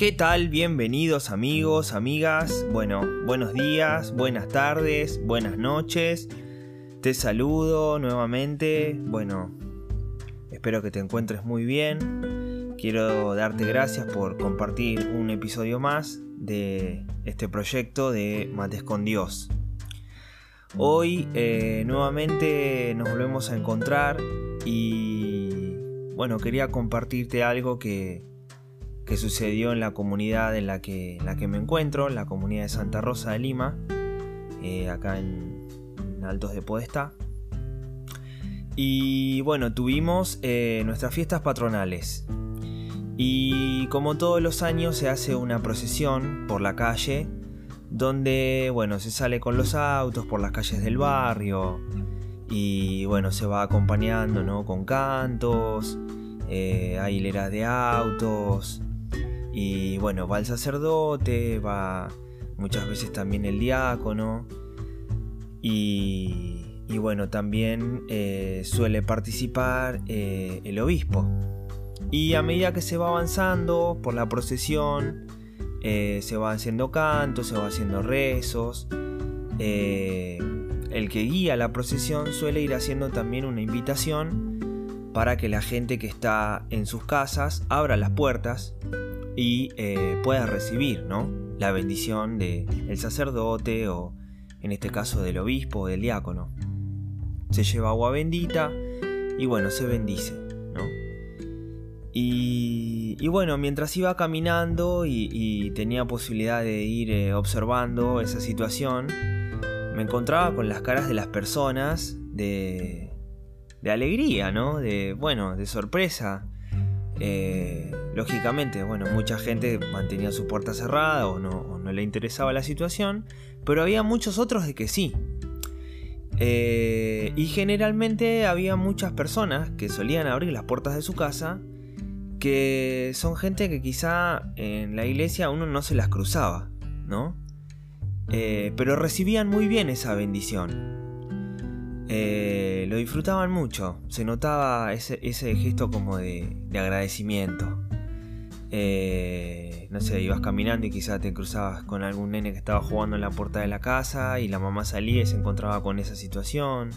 ¿Qué tal? Bienvenidos amigos, amigas. Bueno, buenos días, buenas tardes, buenas noches. Te saludo nuevamente. Bueno, espero que te encuentres muy bien. Quiero darte gracias por compartir un episodio más de este proyecto de Mates con Dios. Hoy eh, nuevamente nos volvemos a encontrar y bueno, quería compartirte algo que, que sucedió en la comunidad en la que, la que me encuentro, la comunidad de Santa Rosa de Lima, eh, acá en, Altos de Podestá. Y bueno, tuvimos eh, nuestras fiestas patronales. Y como todos los años se hace una procesión por la calle, donde bueno, se sale con los autos por las calles del barrio. Y bueno, se va acompañando ¿no? con cantos, eh, hay hileras de autos, y bueno, va el sacerdote, va muchas veces también el diácono. Y, bueno, también eh, suele participar eh, el obispo. Y a medida que se va avanzando por la procesión, eh, se va haciendo cantos, se va haciendo rezos. el que guía la procesión suele ir haciendo también una invitación para que la gente que está en sus casas abra las puertas y eh, puedas recibir ¿no? la bendición del sacerdote o en este caso del obispo o del diácono. Se lleva agua bendita y bueno, se bendice. ¿no? Y, bueno, mientras iba caminando y, tenía posibilidad de ir eh, observando esa situación, me encontraba con las caras de las personas de, de alegría, ¿no? De, bueno, de sorpresa. Eh, lógicamente, bueno, mucha gente mantenía su puerta cerrada o no, le interesaba la situación, pero había muchos otros de que sí. Eh, y generalmente había muchas personas que solían abrir las puertas de su casa que son gente que quizá en la iglesia uno no se las cruzaba, ¿no? Eh, pero recibían muy bien esa bendición. Eh, lo disfrutaban mucho, se notaba ese, gesto como de, agradecimiento. Eh, no sé, ibas caminando y quizás te cruzabas con algún nene que estaba jugando en la puerta de la casa y la mamá salía y se encontraba con esa situación.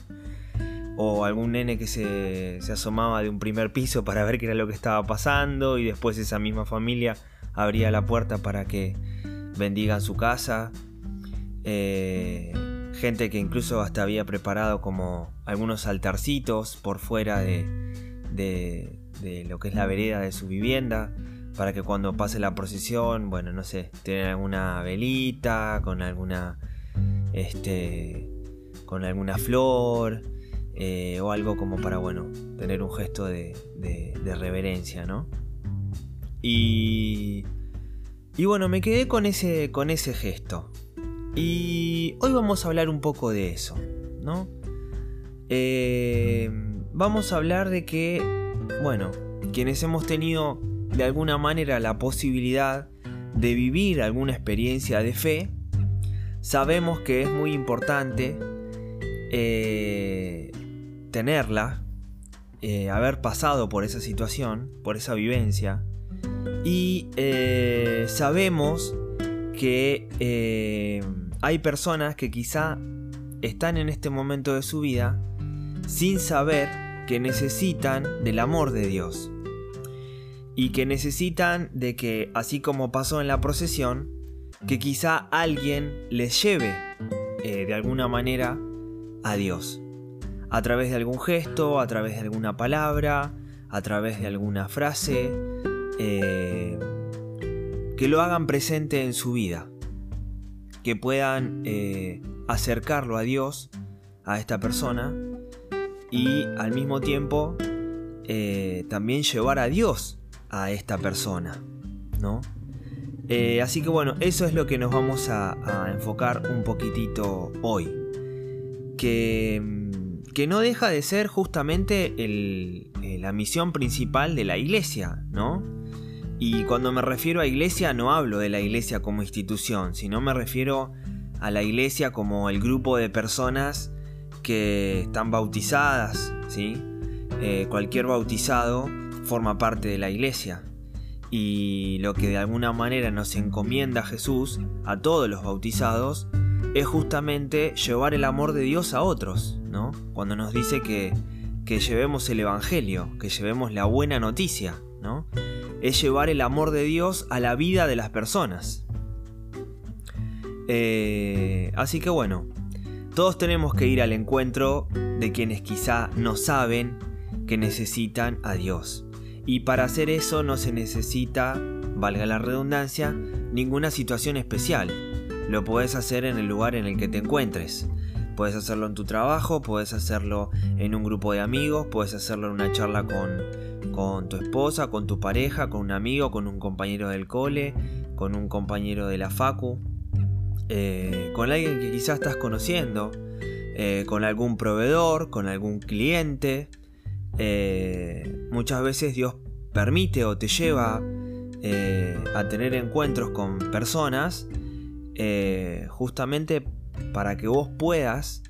O algún nene que se, asomaba de un primer piso para ver qué era lo que estaba pasando y después esa misma familia abría la puerta para que bendigan su casa. Eh, gente que incluso hasta había preparado como algunos altarcitos por fuera de, de, lo que es la vereda de su vivienda para que cuando pase la procesión, bueno, no sé, tengan alguna velita, con alguna, este, con alguna flor eh, o algo como para, bueno, tener un gesto de, de, reverencia, ¿no? Y, y bueno, me quedé con ese, con ese gesto. Y hoy vamos a hablar un poco de eso, ¿no? Eh, vamos a hablar de que, bueno, quienes hemos tenido de alguna manera la posibilidad de vivir alguna experiencia de fe, sabemos que es muy importante eh, tenerla, eh, haber pasado por esa situación, por esa vivencia, y sabemos que hay personas que quizá están en este momento de su vida sin saber que necesitan del amor de Dios y que necesitan de que, así como pasó en la procesión, que quizá alguien les lleve eh, de alguna manera a Dios, a través de algún gesto, a través de alguna palabra, a través de alguna frase, eh, que lo hagan presente en su vida, que puedan eh, acercarlo a Dios, a esta persona, y al mismo tiempo también llevar a Dios a esta persona, ¿no? Eh, así que bueno, eso es lo que nos vamos a, enfocar un poquitito hoy. Que, mm, que, no deja de ser justamente eh, la misión principal de la iglesia, ¿no? Y cuando me refiero a iglesia no hablo de la iglesia como institución, sino me refiero a la iglesia como el grupo de personas que están bautizadas, ¿sí? Eh, cualquier bautizado forma parte de la iglesia. Y lo que de alguna manera nos encomienda Jesús a todos los bautizados es justamente llevar el amor de Dios a otros, ¿no? Cuando nos dice que, que llevemos el Evangelio, que llevemos la buena noticia, ¿no? Es llevar el amor de Dios a la vida de las personas. Eh, así que bueno, todos tenemos que ir al encuentro de quienes quizá no saben que necesitan a Dios. Y para hacer eso no se necesita, valga la redundancia, ninguna situación especial. Lo puedes hacer en el lugar en el que te encuentres. Puedes hacerlo en tu trabajo, puedes hacerlo en un grupo de amigos, puedes hacerlo en una charla con, con tu esposa, con tu pareja, con un amigo, con un compañero del cole, con un compañero de la facu, eh, con alguien que quizás estás conociendo, eh, con algún proveedor, con algún cliente, eh, muchas veces Dios permite o te lleva a tener encuentros con personas justamente para que vos puedas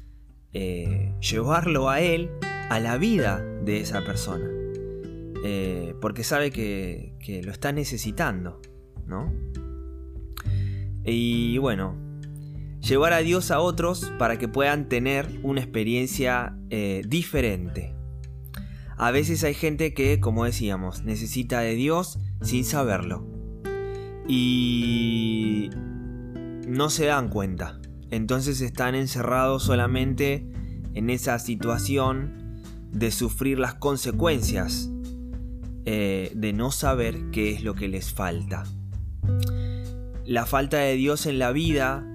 llevarlo a Él a la vida de esa persona. Porque sabe que, lo está necesitando, ¿no? Y bueno, llevar a Dios a otros para que puedan tener una experiencia diferente. A veces hay gente que, como decíamos, necesita de Dios sin saberlo. Y no se dan cuenta. Entonces están encerrados solamente en esa situación de sufrir las consecuencias eh, de no saber qué es lo que les falta. La falta de Dios en la vida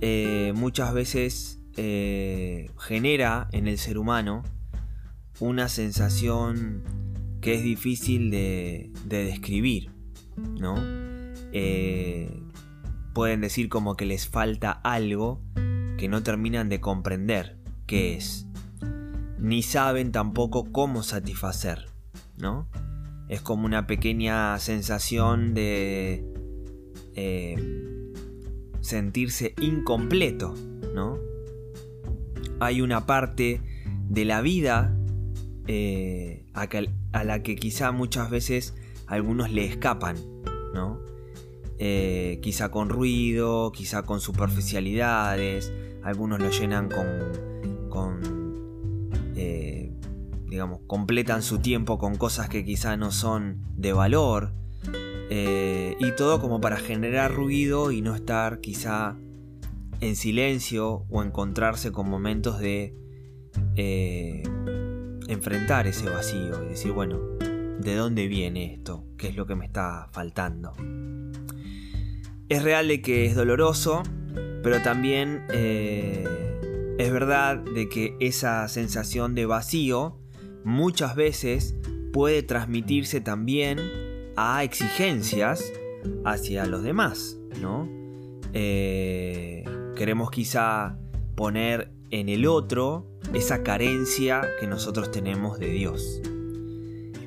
eh, muchas veces eh, genera en el ser humano una sensación que es difícil de, describir, ¿no? Pueden decir como que les falta algo que no terminan de comprender qué es, ni saben tampoco cómo satisfacer, ¿no? Es como una pequeña sensación de eh, sentirse incompleto, ¿no? Hay una parte de la vida eh, a, la que quizá muchas veces algunos le escapan, ¿no? Eh, quizá con ruido, quizá con superficialidades, algunos lo llenan con, digamos, completan su tiempo con cosas que quizá no son de valor, y todo como para generar ruido y no estar quizá en silencio o encontrarse con momentos de enfrentar ese vacío y decir, bueno, ¿de dónde viene esto? ¿Qué es lo que me está faltando? Es real de que es doloroso, pero también eh, es verdad de que esa sensación de vacío muchas veces puede transmitirse también a exigencias hacia los demás, ¿no? Eh, queremos quizá poner en el otro esa carencia que nosotros tenemos de Dios,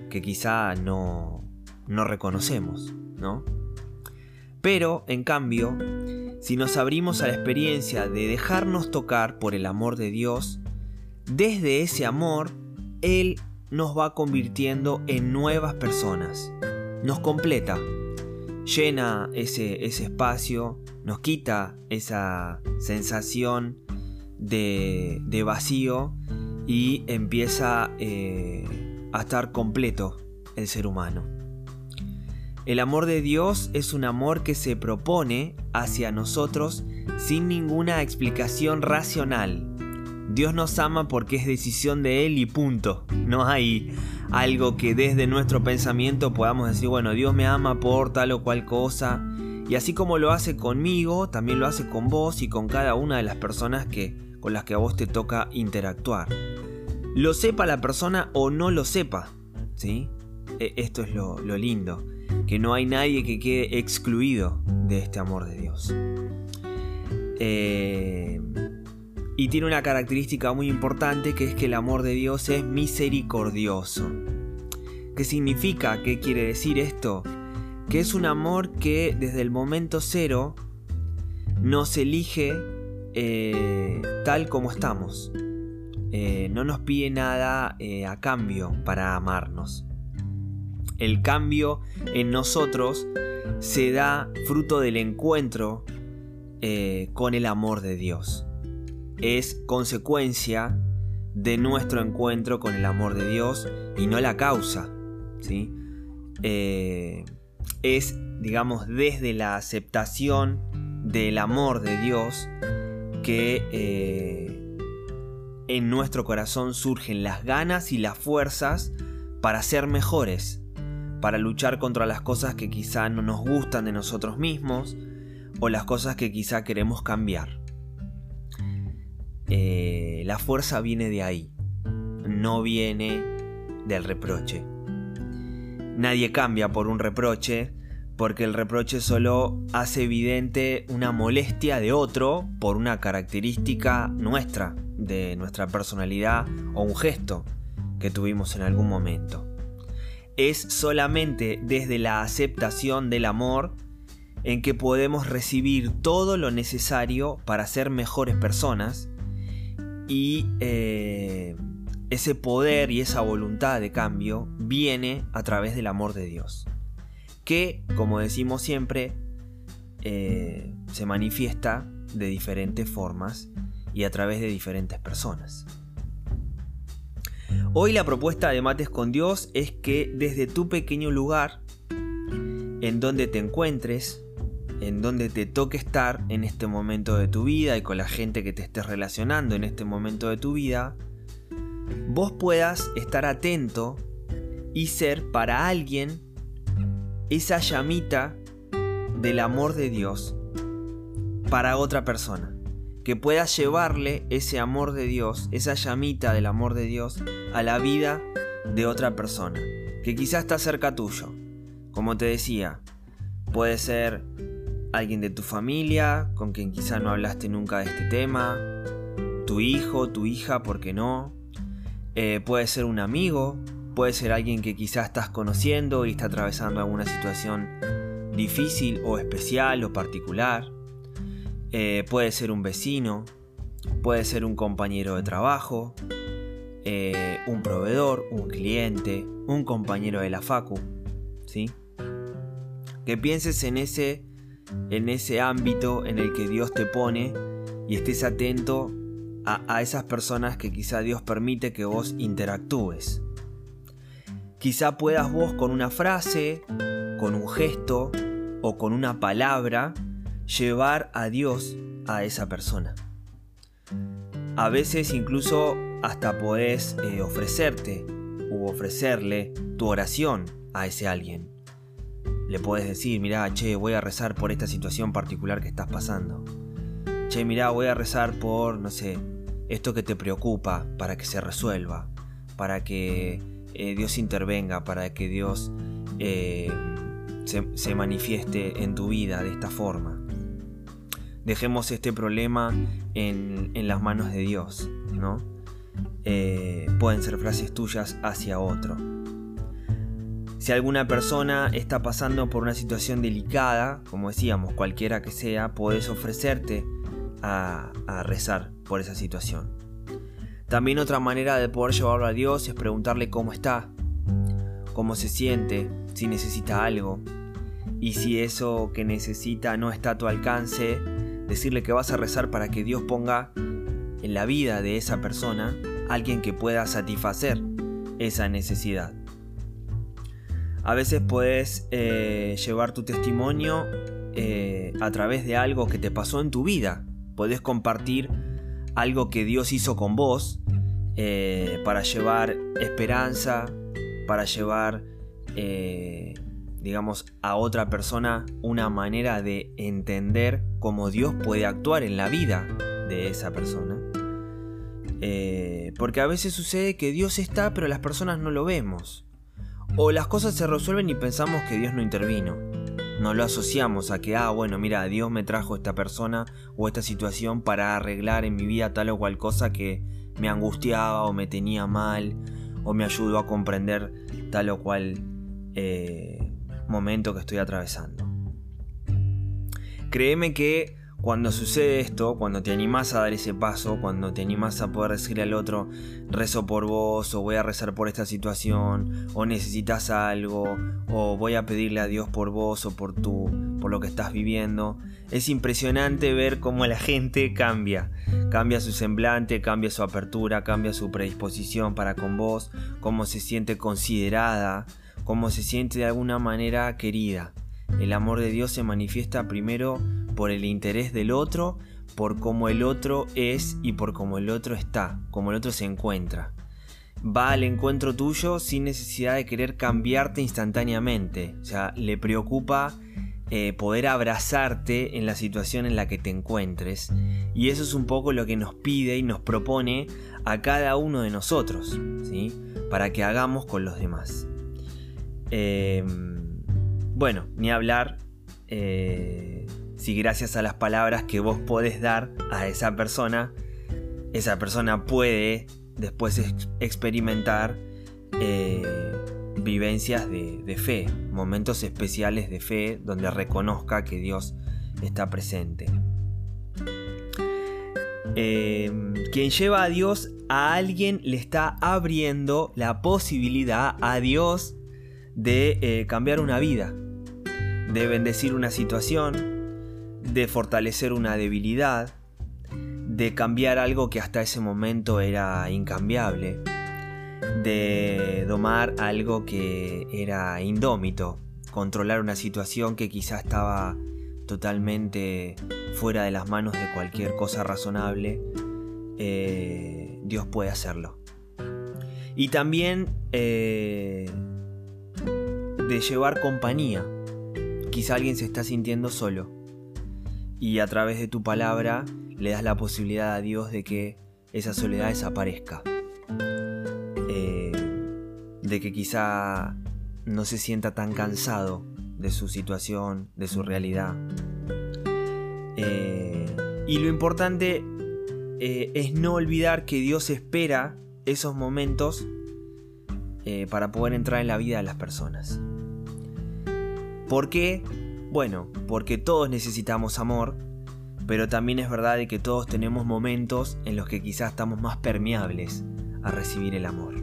que quizá no, no reconocemos, ¿no? Pero, en cambio, si nos abrimos a la experiencia de dejarnos tocar por el amor de Dios, desde ese amor, Él nos va convirtiendo en nuevas personas, nos completa, llena ese, ese espacio, nos quita esa sensación de, vacío y empieza eh, a estar completo el ser humano. El amor de Dios es un amor que se propone hacia nosotros sin ninguna explicación racional. Dios nos ama porque es decisión de Él y punto. No hay algo que desde nuestro pensamiento podamos decir, bueno, Dios me ama por tal o cual cosa. Y así como lo hace conmigo, también lo hace con vos y con cada una de las personas que, con las que a vos te toca interactuar. Lo sepa la persona o no lo sepa. ¿sí? E, esto es lo, lindo, que no hay nadie que quede excluido de este amor de Dios. Eh, y tiene una característica muy importante que es que el amor de Dios es misericordioso. ¿Qué significa? ¿Qué quiere decir esto? Que es un amor que desde el momento cero nos elige eh, tal como estamos. Eh, no nos pide nada eh, a cambio para amarnos. El cambio en nosotros se da fruto del encuentro con el amor de Dios es consecuencia de nuestro encuentro con el amor de Dios y no la causa. ¿sí? Eh, es, digamos, desde la aceptación del amor de Dios que eh, en nuestro corazón surgen las ganas y las fuerzas para ser mejores, para luchar contra las cosas que quizá no nos gustan de nosotros mismos o las cosas que quizá queremos cambiar. Eh, la fuerza viene de ahí, no viene del reproche. Nadie cambia por un reproche, porque el reproche solo hace evidente una molestia de otro por una característica nuestra, de nuestra personalidad o un gesto que tuvimos en algún momento. Es solamente desde la aceptación del amor en que podemos recibir todo lo necesario para ser mejores personas y eh, ese poder y esa voluntad de cambio viene a través del amor de Dios. Que, como decimos siempre, eh, se manifiesta de diferentes formas y a través de diferentes personas. Hoy la propuesta de Mates con Dios es que desde tu pequeño lugar, en donde te encuentres, en donde te toque estar en este momento de tu vida y con la gente que te estés relacionando en este momento de tu vida, vos puedas estar atento y ser para alguien esa llamita del amor de Dios para otra persona. Que puedas llevarle ese amor de Dios, esa llamita del amor de Dios a la vida de otra persona. Que quizás está cerca tuyo. Como te decía, puede ser alguien de tu familia con quien quizá no hablaste nunca de este tema, tu hijo, tu hija, ¿por qué no? Eh, puede ser un amigo, puede ser alguien que quizá estás conociendo y está atravesando alguna situación difícil o especial o particular. Eh, puede ser un vecino, puede ser un compañero de trabajo, eh, un proveedor, un cliente, un compañero de la facu, ¿sí? Que pienses en ese en ese ámbito en el que Dios te pone y estés atento a, esas personas que quizá Dios permite que vos interactúes. Quizá puedas vos con una frase, con un gesto o con una palabra llevar a Dios a esa persona. A veces incluso hasta podés eh, ofrecerte u ofrecerle tu oración a ese alguien. Le puedes decir, mirá, che, voy a rezar por esta situación particular que estás pasando. Che, mirá, voy a rezar por, no sé, esto que te preocupa para que se resuelva, para que eh, Dios intervenga, para que Dios eh, se, manifieste en tu vida de esta forma. Dejemos este problema en, las manos de Dios, ¿no? Eh, pueden ser frases tuyas hacia otro. Si alguna persona está pasando por una situación delicada, como decíamos, cualquiera que sea, puedes ofrecerte a, rezar por esa situación. También otra manera de poder llevarlo a Dios es preguntarle cómo está, cómo se siente, si necesita algo. Y si eso que necesita no está a tu alcance, decirle que vas a rezar para que Dios ponga en la vida de esa persona alguien que pueda satisfacer esa necesidad. A veces puedes eh, llevar tu testimonio eh, a través de algo que te pasó en tu vida. Puedes compartir algo que Dios hizo con vos eh, para llevar esperanza, para llevar, digamos, a otra persona una manera de entender cómo Dios puede actuar en la vida de esa persona. porque a veces sucede que Dios está, pero las personas no lo vemos. O las cosas se resuelven y pensamos que Dios no intervino. No lo asociamos a que, ah, bueno, mira, Dios me trajo esta persona o esta situación para arreglar en mi vida tal o cual cosa que me angustiaba o me tenía mal o me ayudó a comprender tal o cual eh, momento que estoy atravesando. Créeme que cuando sucede esto, cuando te animás a dar ese paso, cuando te animás a poder decirle al otro, rezo por vos, o voy a rezar por esta situación, o necesitas algo, o voy a pedirle a Dios por vos o por tú, por lo que estás viviendo, es impresionante ver cómo la gente cambia. Cambia su semblante, cambia su apertura, cambia su predisposición para con vos, cómo se siente considerada, cómo se siente de alguna manera querida. El amor de Dios se manifiesta primero por el interés del otro, por cómo el otro es y por cómo el otro está, cómo el otro se encuentra. Va al encuentro tuyo sin necesidad de querer cambiarte instantáneamente. O sea, le preocupa eh, poder abrazarte en la situación en la que te encuentres. Y eso es un poco lo que nos pide y nos propone a cada uno de nosotros, ¿sí? Para que hagamos con los demás. Eh, bueno, ni hablar eh, si gracias a las palabras que vos podés dar a esa persona, esa persona puede después experimentar eh, vivencias de, fe, momentos especiales de fe donde reconozca que Dios está presente. Eh, quien lleva a Dios a alguien le está abriendo la posibilidad a Dios de cambiar una vida de bendecir una situación, de fortalecer una debilidad, de cambiar algo que hasta ese momento era incambiable, de domar algo que era indómito, controlar una situación que quizá estaba totalmente fuera de las manos de cualquier cosa razonable, eh, Dios puede hacerlo. Y también eh, de llevar compañía Quizá alguien se está sintiendo solo y a través de tu palabra le das la posibilidad a Dios de que esa soledad desaparezca. Eh, de que quizá no se sienta tan cansado de su situación, de su realidad. Eh, y lo importante eh, es no olvidar que Dios espera esos momentos para poder entrar en la vida de las personas. ¿Por qué? Bueno, porque todos necesitamos amor, pero también es verdad de que todos tenemos momentos en los que quizás estamos más permeables a recibir el amor.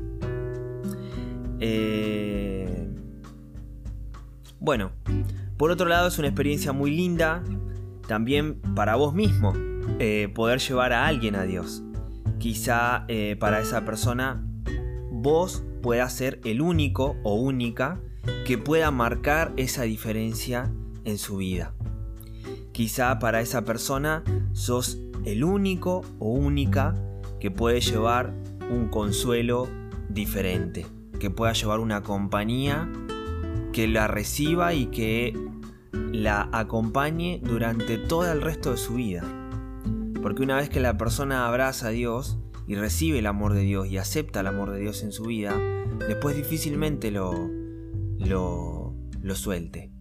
Eh, bueno, por otro lado es una experiencia muy linda también para vos mismo eh, poder llevar a alguien a Dios. Quizá eh, para esa persona vos puedas ser el único o única que pueda marcar esa diferencia en su vida. Quizá para esa persona sos el único o única que puede llevar un consuelo diferente, que pueda llevar una compañía que la reciba y que la acompañe durante todo el resto de su vida. Porque una vez que la persona abraza a Dios y recibe el amor de Dios y acepta el amor de Dios en su vida, después difícilmente lo, lo, lo suelte.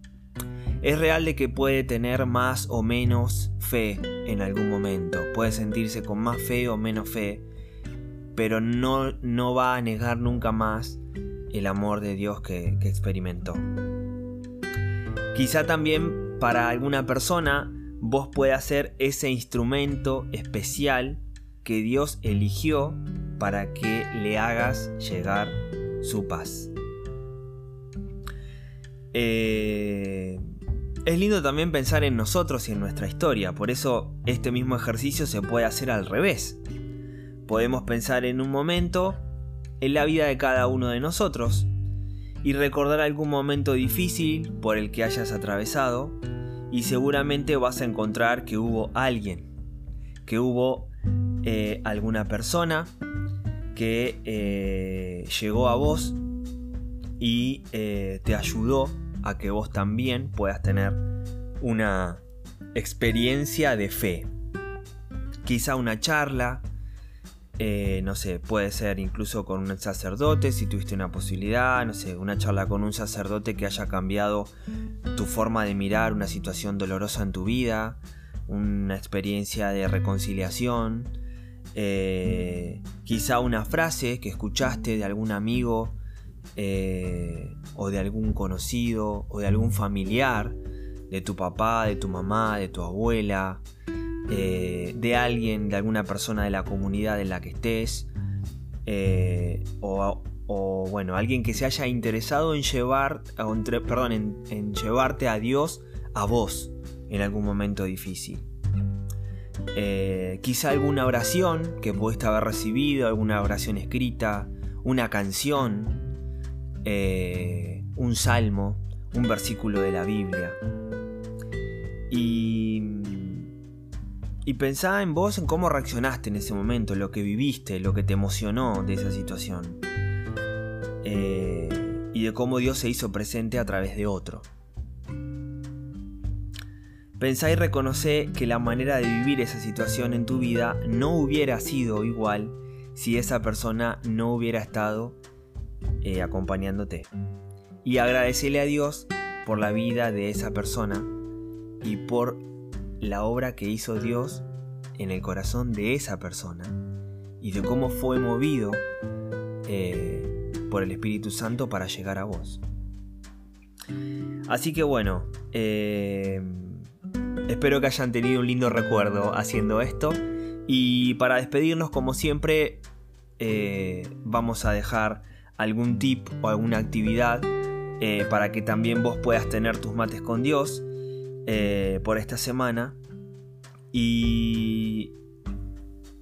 Es real de que puede tener más o menos fe en algún momento, puede sentirse con más fe o menos fe, pero no, no va a negar nunca más el amor de Dios que, experimentó. Quizá también para alguna persona vos puedas ser ese instrumento especial que Dios eligió para que le hagas llegar su paz. Eh, es lindo también pensar en nosotros y en nuestra historia, por eso este mismo ejercicio se puede hacer al revés. podemos pensar en un momento en la vida de cada uno de nosotros y recordar algún momento difícil por el que hayas atravesado y seguramente vas a encontrar que hubo alguien, que hubo eh, alguna persona que eh, llegó a vos y eh, te ayudó a que vos también puedas tener una experiencia de fe. Quizá una charla, eh, no sé, puede ser incluso con un sacerdote si tuviste una posibilidad, no sé, una charla con un sacerdote que haya cambiado tu forma de mirar una situación dolorosa en tu vida, una experiencia de reconciliación, eh, quizá una frase que escuchaste de algún amigo eh, o de algún conocido o de algún familiar, de tu papá, de tu mamá, de tu abuela, eh, de alguien, de alguna persona de la comunidad en la que estés, o, bueno, alguien que se haya interesado en llevar, perdón, en llevarte a Dios a vos en algún momento difícil. Eh, quizá alguna oración que pudiste haber recibido, alguna oración escrita, una canción, eh, un salmo, un versículo de la Biblia. Y, y pensá en vos, en cómo reaccionaste en ese momento, lo que viviste, lo que te emocionó de esa situación. Eh, y de cómo Dios se hizo presente a través de otro. Pensá y reconoce que la manera de vivir esa situación en tu vida no hubiera sido igual si esa persona no hubiera estado eh, acompañándote. Y agradecele a Dios por la vida de esa persona y por la obra que hizo Dios en el corazón de esa persona y de cómo fue movido eh, por el Espíritu Santo para llegar a vos. Así que bueno, eh, Espero que hayan tenido un lindo recuerdo haciendo esto. Y para despedirnos, como siempre, vamos a dejar algún tip o alguna actividad eh, para que también vos puedas tener tus mates con Dios eh, por esta semana. Y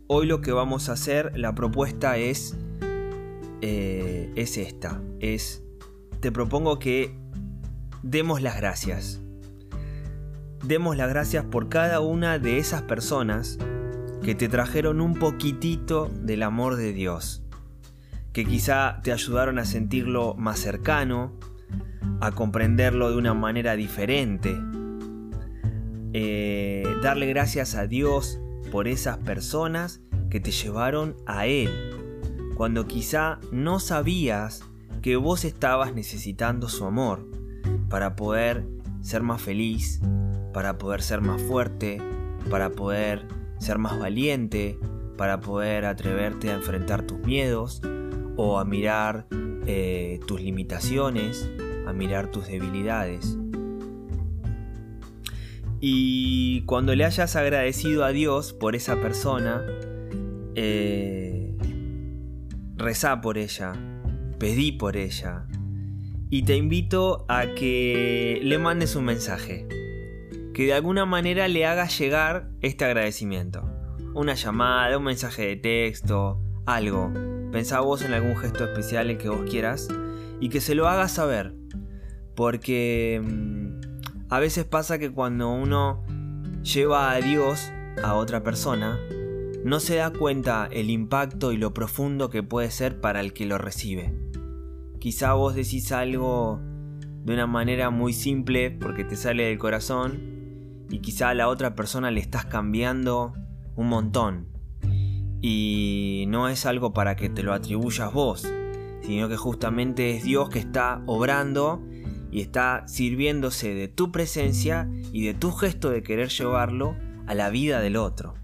hoy lo que vamos a hacer, la propuesta es, es esta. Es, te propongo que demos las gracias demos las gracias por cada una de esas personas que te trajeron un poquitito del amor de Dios, que quizá te ayudaron a sentirlo más cercano, a comprenderlo de una manera diferente. Eh, darle gracias a Dios por esas personas que te llevaron a Él, cuando quizá no sabías que vos estabas necesitando su amor para poder ser más feliz, para poder ser más fuerte, para poder ser más valiente, para poder atreverte a enfrentar tus miedos o a mirar eh, tus limitaciones, a mirar tus debilidades. Y cuando le hayas agradecido a Dios por esa persona, eh, rezá por ella, pedí por ella. Y te invito a que le mandes un mensaje que de alguna manera le haga llegar este agradecimiento. Una llamada, un mensaje de texto, algo. Pensá vos en algún gesto especial el que vos quieras y que se lo hagas saber. Porque mm, a veces pasa que cuando uno lleva a Dios a otra persona, no se da cuenta el impacto y lo profundo que puede ser para el que lo recibe. Quizá vos decís algo de una manera muy simple porque te sale del corazón y quizá a la otra persona le estás cambiando un montón. Y no es algo para que te lo atribuyas vos, sino que justamente es Dios que está obrando y está sirviéndose de tu presencia y de tu gesto de querer llevarlo a la vida del otro.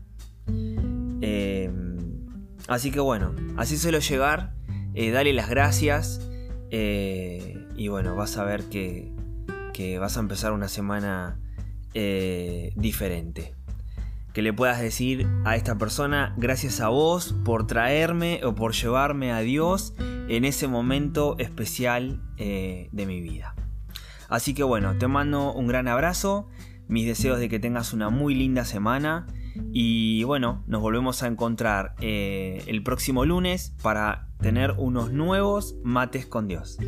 Em, así que bueno, así suelo llegar, eh, dale las gracias eh, y bueno, vas a ver que, que vas a empezar una semana eh, diferente. Que le puedas decir a esta persona, gracias a vos por traerme o por llevarme a Dios en ese momento especial eh, de mi vida. Así que bueno, te mando un gran abrazo, mis deseos de que tengas una muy linda semana Y bueno, nos volvemos a encontrar eh, el próximo lunes para tener unos nuevos mates con Dios.